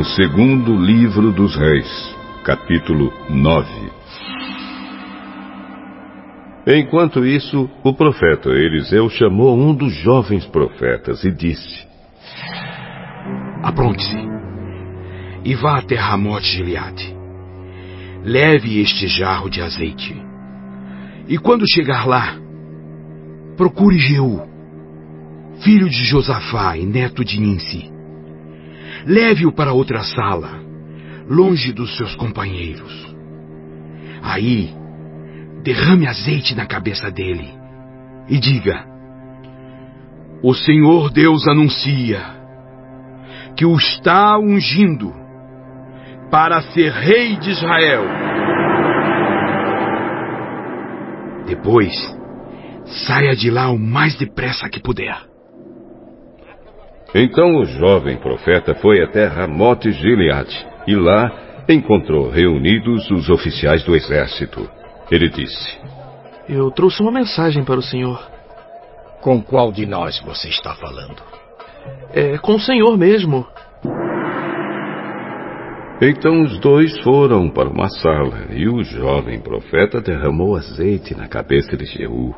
O segundo livro dos Reis, capítulo 9. Enquanto isso, o profeta Eliseu chamou um dos jovens profetas e disse: Apronte-se e vá até Ramote Gileade. Leve este jarro de azeite. E quando chegar lá, procure Jeú, filho de Josafá e neto de Ninsi Leve-o para outra sala, longe dos seus companheiros. Aí, derrame azeite na cabeça dele e diga: O Senhor Deus anuncia que o está ungindo para ser rei de Israel. Depois, saia de lá o mais depressa que puder. Então o jovem profeta foi até Ramote Gileade e lá encontrou reunidos os oficiais do exército. Ele disse: Eu trouxe uma mensagem para o senhor. Com qual de nós você está falando? É com o senhor mesmo. Então os dois foram para uma sala e o jovem profeta derramou azeite na cabeça de Jeú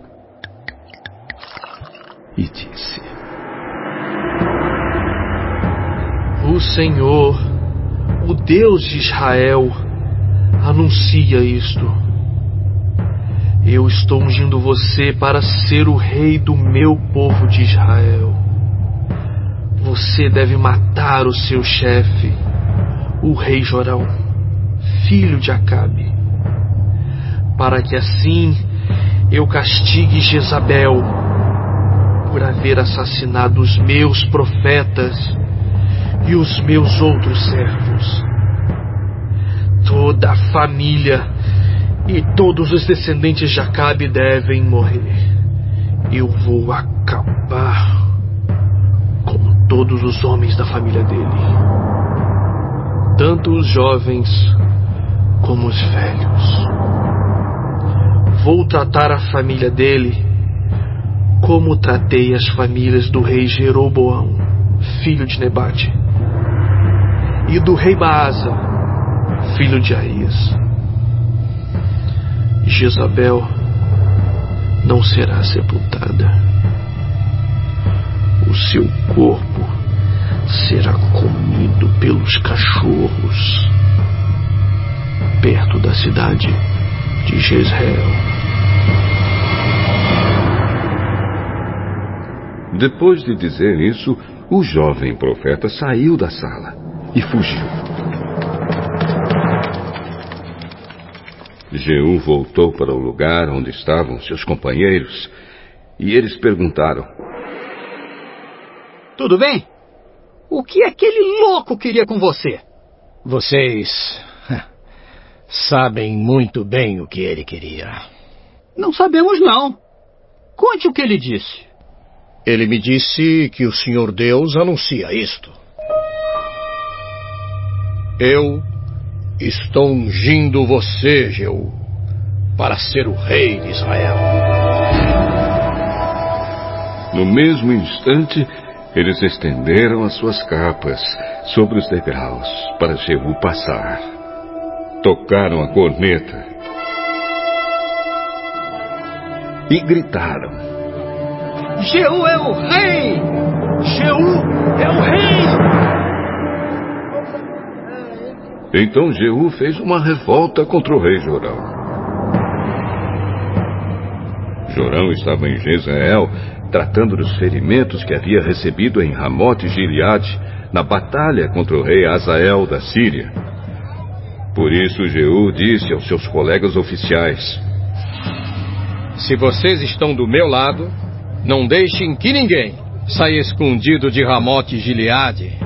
Senhor, o Deus de Israel, anuncia isto. Eu estou ungindo você para ser o rei do meu povo de Israel. Você deve matar o seu chefe, o rei Jorão, filho de Acabe, para que assim eu castigue Jezabel por haver assassinado os meus profetas e os meus outros servos. Toda a família e todos os descendentes de Acabe devem morrer. Eu vou acabar com todos os homens da família dele, tanto os jovens como os velhos. Vou tratar a família dele como tratei as famílias do rei Jeroboão, filho de Nebate e do rei Baasa, filho de Aías. Jezabel não será sepultada. O seu corpo será comido pelos cachorros perto da cidade de Jezreel. Depois de dizer isso, o jovem profeta saiu da sala e fugiu. Jeú voltou para o lugar onde estavam seus companheiros e eles perguntaram: Tudo bem? O que aquele louco queria com você? Vocês sabem muito bem o que ele queria. Não sabemos, não. Conte o que ele disse. Ele me disse que o Senhor Deus anuncia isto. Eu estou ungindo você, Jeú, para ser o rei de Israel. No mesmo instante, eles estenderam as suas capas sobre os degraus para Jeú passar. Tocaram a corneta e gritaram: Jeú é o rei! Jeú é o rei! Então Jeú fez uma revolta contra o rei Jorão. Jorão estava em Jezreel, tratando dos ferimentos que havia recebido em Ramote Gileade, na batalha contra o rei Azael da Síria. Por isso Jeú disse aos seus colegas oficiais: Se vocês estão do meu lado, não deixem que ninguém saia escondido de Ramote Gileade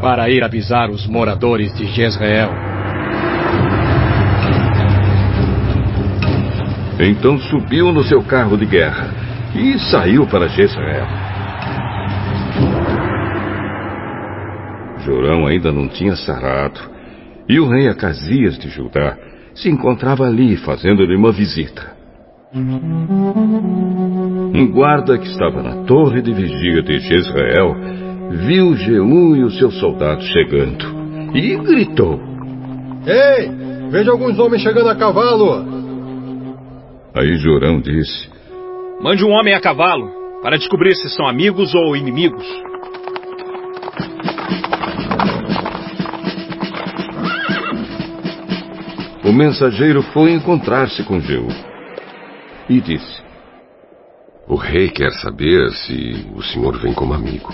para ir avisar os moradores de Jezreel. Então subiu no seu carro de guerra e saiu para Jezreel. Jorão ainda não tinha sarado e o rei Acasias de Judá se encontrava ali fazendo-lhe uma visita. Um guarda que estava na torre de vigia de Jezreel viu Jeú e os seus soldados chegando e gritou: Ei, vejo alguns homens chegando a cavalo. Aí Jorão disse: Mande um homem a cavalo para descobrir se são amigos ou inimigos. O mensageiro foi encontrar-se com Jeú e disse: O rei quer saber se o senhor vem como amigo.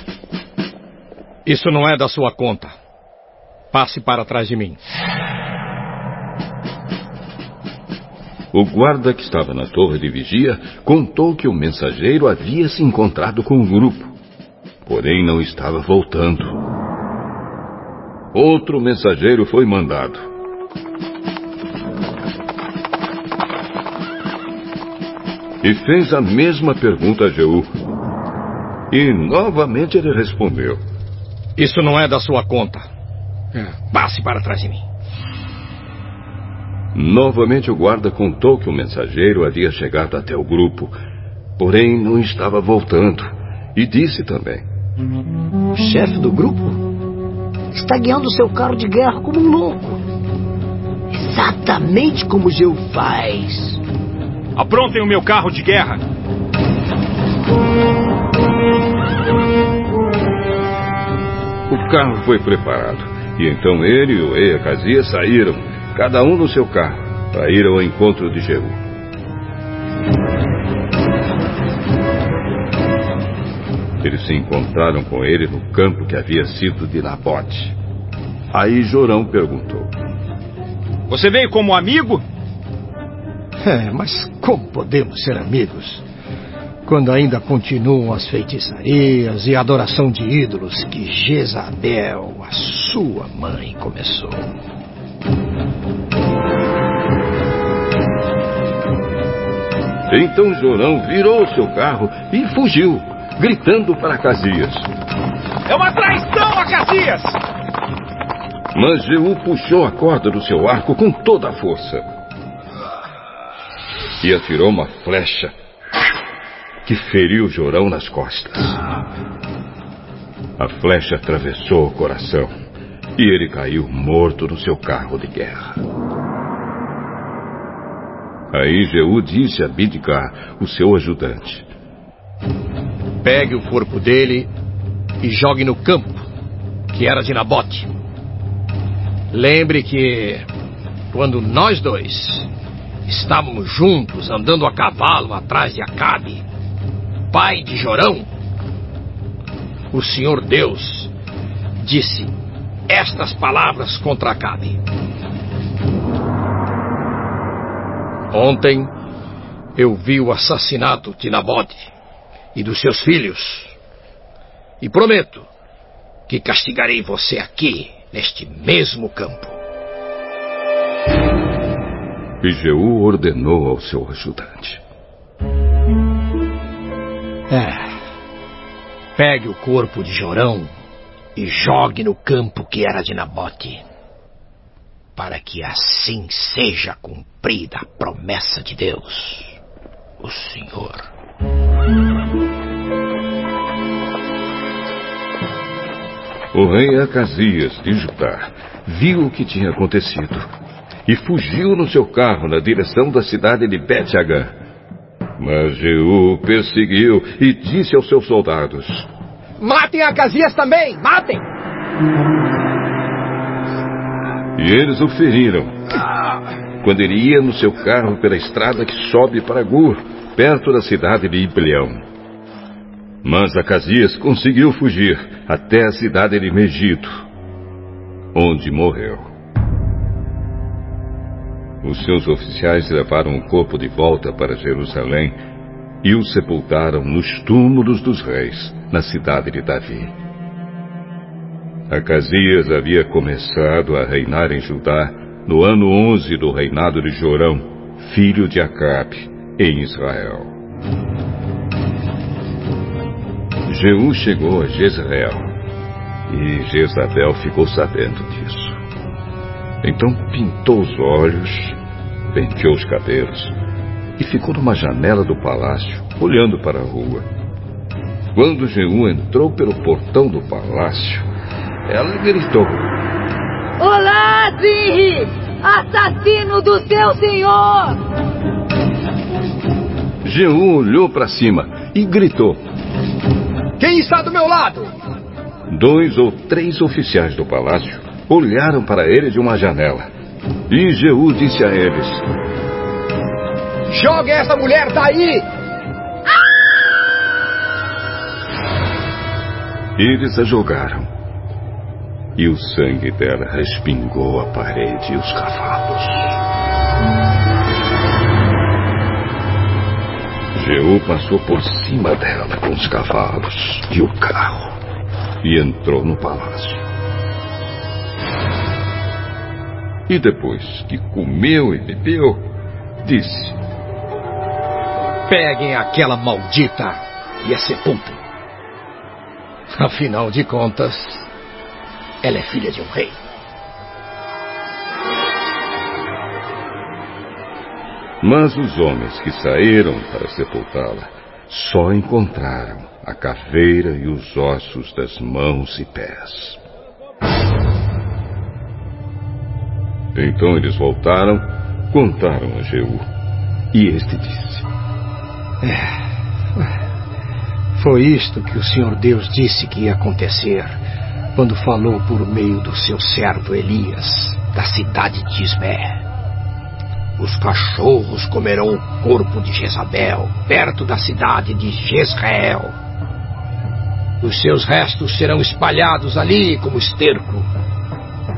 Isso não é da sua conta. Passe para trás de mim. O guarda que estava na torre de vigia contou que o mensageiro havia se encontrado com o grupo, porém não estava voltando. Outro mensageiro foi mandado. E fez a mesma pergunta a Jeú. E novamente ele respondeu: Isso não é da sua conta. Passe para trás de mim. Novamente o guarda contou que o mensageiro havia chegado até o grupo, porém não estava voltando. E disse também: O chefe do grupo está guiando seu carro de guerra como um louco. Exatamente como Geu faz. Aprontem o meu carro de guerra. O carro foi preparado, e então ele e o rei Acazia saíram, cada um no seu carro, para ir ao encontro de Jeú. Eles se encontraram com ele no campo que havia sido de Nabote. Aí Jorão perguntou: Você veio como amigo? É, mas como podemos ser amigos quando ainda continuam as feitiçarias e a adoração de ídolos que Jezabel, a sua mãe, começou? Então Jorão virou seu carro e fugiu, gritando para Acasias. É uma traição, Acasias! Mas Jeú puxou a corda do seu arco com toda a força. E atirou uma flecha que feriu Jorão nas costas. A flecha atravessou o coração e ele caiu morto no seu carro de guerra. Aí Jeú disse a Bidgar, o seu ajudante: Pegue o corpo dele e jogue no campo, que era de Nabote. Lembre que quando nós dois estávamos juntos andando a cavalo atrás de Acabe, pai de Jorão, o Senhor Deus disse estas palavras contra Acabe. Ontem eu vi o assassinato de Nabote e dos seus filhos. E prometo que castigarei você aqui, neste mesmo campo. E Jeú ordenou ao seu ajudante: É. Pegue o corpo de Jorão e jogue no campo que era de Nabote para que assim seja cumprida a promessa de Deus, o Senhor. O rei Acasias de Judá viu o que tinha acontecido e fugiu no seu carro na direção da cidade de bet -Agã. Mas Jeú perseguiu e disse aos seus soldados: Matem Acasias também! Matem! E eles o feriram. Quando ele ia no seu carro pela estrada que sobe para Gur, perto da cidade de Ibleão. Mas Acasias conseguiu fugir até a cidade de Megiddo, onde morreu. Os seus oficiais levaram o corpo de volta para Jerusalém e o sepultaram nos túmulos dos reis, na cidade de Davi. Acasias havia começado a reinar em Judá no ano 11 do reinado de Jorão, filho de Acabe, em Israel. Jeú chegou a Jezreel e Jezabel ficou sabendo disso. Então pintou os olhos, penteou os cabelos e ficou numa janela do palácio, olhando para a rua. Quando Jeú entrou pelo portão do palácio, ela gritou: Olá, Zinri! Assassino do seu senhor! Jeú olhou para cima e gritou: Quem está do meu lado? Dois ou três oficiais do palácio olharam para ele de uma janela. E Jeú disse a eles: Jogue essa mulher daí! Eles a jogaram. E o sangue dela respingou a parede e os cavalos. Jeú passou por cima dela com os cavalos e o carro e entrou no palácio. E depois que comeu e bebeu, disse: Peguem aquela maldita e a sepultem. Afinal de contas, ela é filha de um rei. Mas os homens que saíram para sepultá-la só encontraram a caveira e os ossos das mãos e pés. Então eles voltaram, contaram a Jeú. E este disse: É, foi isto que o Senhor Deus disse que ia acontecer quando falou por meio do seu servo Elias da cidade de Ismé. Os cachorros comerão o corpo de Jezabel, perto da cidade de Jezreel. Os seus restos serão espalhados ali como esterco.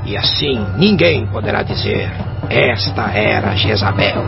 E assim ninguém poderá dizer: Esta era Jezabel.